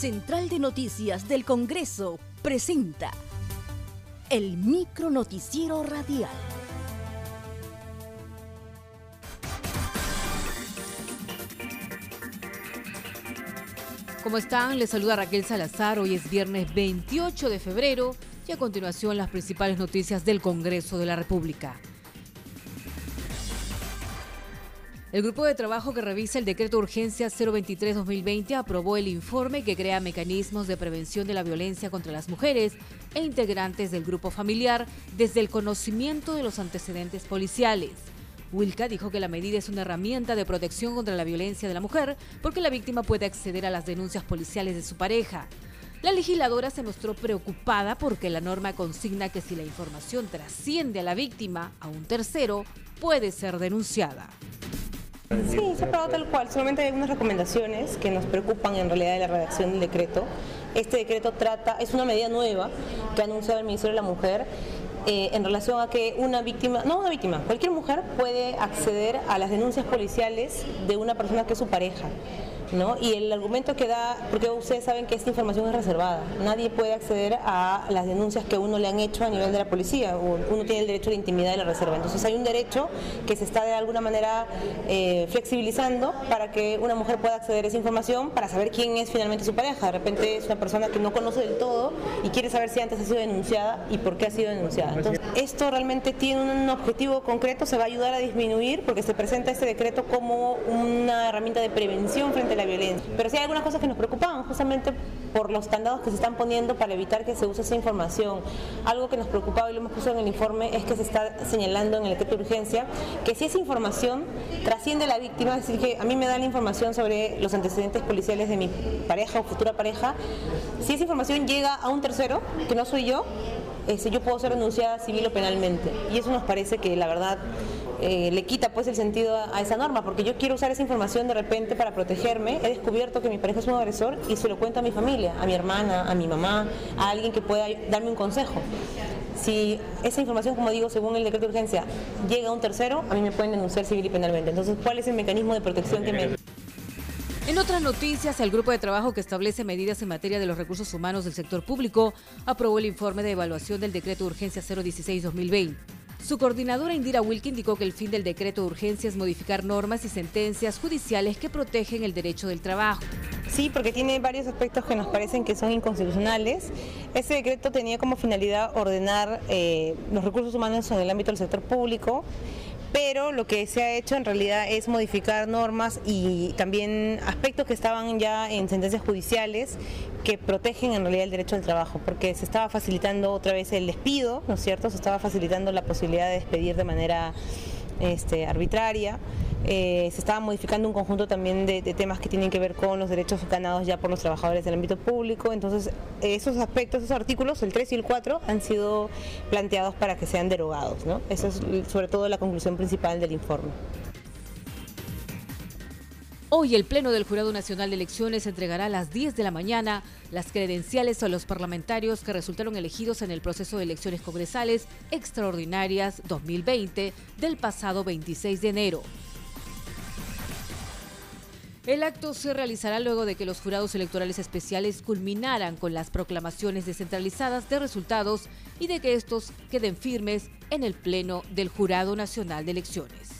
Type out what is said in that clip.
Central de Noticias del Congreso presenta el micro noticiero radial. ¿Cómo están? Les saluda Raquel Salazar. Hoy es viernes 28 de febrero y a continuación las principales noticias del Congreso de la República. El grupo de trabajo que revisa el decreto de urgencia 023-2020 aprobó el informe que crea mecanismos de prevención de la violencia contra las mujeres e integrantes del grupo familiar desde el conocimiento de los antecedentes policiales. Wilka dijo que la medida es una herramienta de protección contra la violencia de la mujer porque la víctima puede acceder a las denuncias policiales de su pareja. La legisladora se mostró preocupada porque la norma consigna que si la información trasciende a la víctima a un tercero, puede ser denunciada. Sí, se ha aprobado tal cual, solamente hay algunas recomendaciones que nos preocupan en realidad de la redacción del decreto. Este decreto trata, es una medida nueva que ha anunciado el Ministerio de la Mujer eh, en relación a que una víctima, no una víctima, cualquier mujer puede acceder a las denuncias policiales de una persona que es su pareja. Y el argumento que da, porque ustedes saben que esta información es reservada, nadie puede acceder a las denuncias que uno le han hecho a nivel de la policía, uno tiene el derecho de intimidad y la reserva. Entonces hay un derecho que se está de alguna manera eh, flexibilizando para que una mujer pueda acceder a esa información para saber quién es finalmente su pareja. De repente es una persona que no conoce del todo y quiere saber si antes ha sido denunciada y por qué ha sido denunciada. Entonces esto realmente tiene un objetivo concreto, se va a ayudar a disminuir porque se presenta este decreto como una herramienta de prevención frente a la violencia. Pero sí hay algunas cosas que nos preocupan, justamente por los candados que se están poniendo para evitar que se use esa información. Algo que nos preocupaba y lo hemos puesto en el informe es que se está señalando en el decreto de urgencia que si esa información trasciende a la víctima, es decir, que a mí me da la información sobre los antecedentes policiales de mi pareja o futura pareja, si esa información llega a un tercero, que no soy yo, este, yo puedo ser denunciada civil o penalmente. Y eso nos parece que la verdad eh, le quita pues el sentido a, esa norma, porque yo quiero usar esa información de repente para protegerme. He descubierto que mi pareja es un agresor y se lo cuento a mi familia, a mi hermana, a mi mamá, a alguien que pueda darme un consejo. Si esa información, como digo, según el decreto de urgencia, llega a un tercero, a mí me pueden denunciar civil y penalmente. Entonces, ¿cuál es el mecanismo de protección que me... En otras noticias, el grupo de trabajo que establece medidas en materia de los recursos humanos del sector público aprobó el informe de evaluación del decreto de urgencia 016-2020. Su coordinadora Indira Wilke indicó que el fin del decreto de urgencia es modificar normas y sentencias judiciales que protegen el derecho del trabajo. Sí, porque tiene varios aspectos que nos parecen que son inconstitucionales. Ese decreto tenía como finalidad ordenar eh, los recursos humanos en el ámbito del sector público pero lo que se ha hecho en realidad es modificar normas y también aspectos que estaban ya en sentencias judiciales que protegen en realidad el derecho al trabajo, porque se estaba facilitando otra vez el despido, ¿no es cierto? Se estaba facilitando la posibilidad de despedir de manera este, arbitraria. Eh, se estaba modificando un conjunto también de, temas que tienen que ver con los derechos ganados ya por los trabajadores del ámbito público. Entonces, esos aspectos, esos artículos, el 3 y el 4, han sido planteados para que sean derogados. ¿no? Esa es sobre todo la conclusión principal del informe. Hoy el Pleno del Jurado Nacional de Elecciones entregará a las 10 de la mañana las credenciales a los parlamentarios que resultaron elegidos en el proceso de elecciones congresales extraordinarias 2020 del pasado 26 de enero. El acto se realizará luego de que los jurados electorales especiales culminaran con las proclamaciones descentralizadas de resultados y de que estos queden firmes en el Pleno del Jurado Nacional de Elecciones.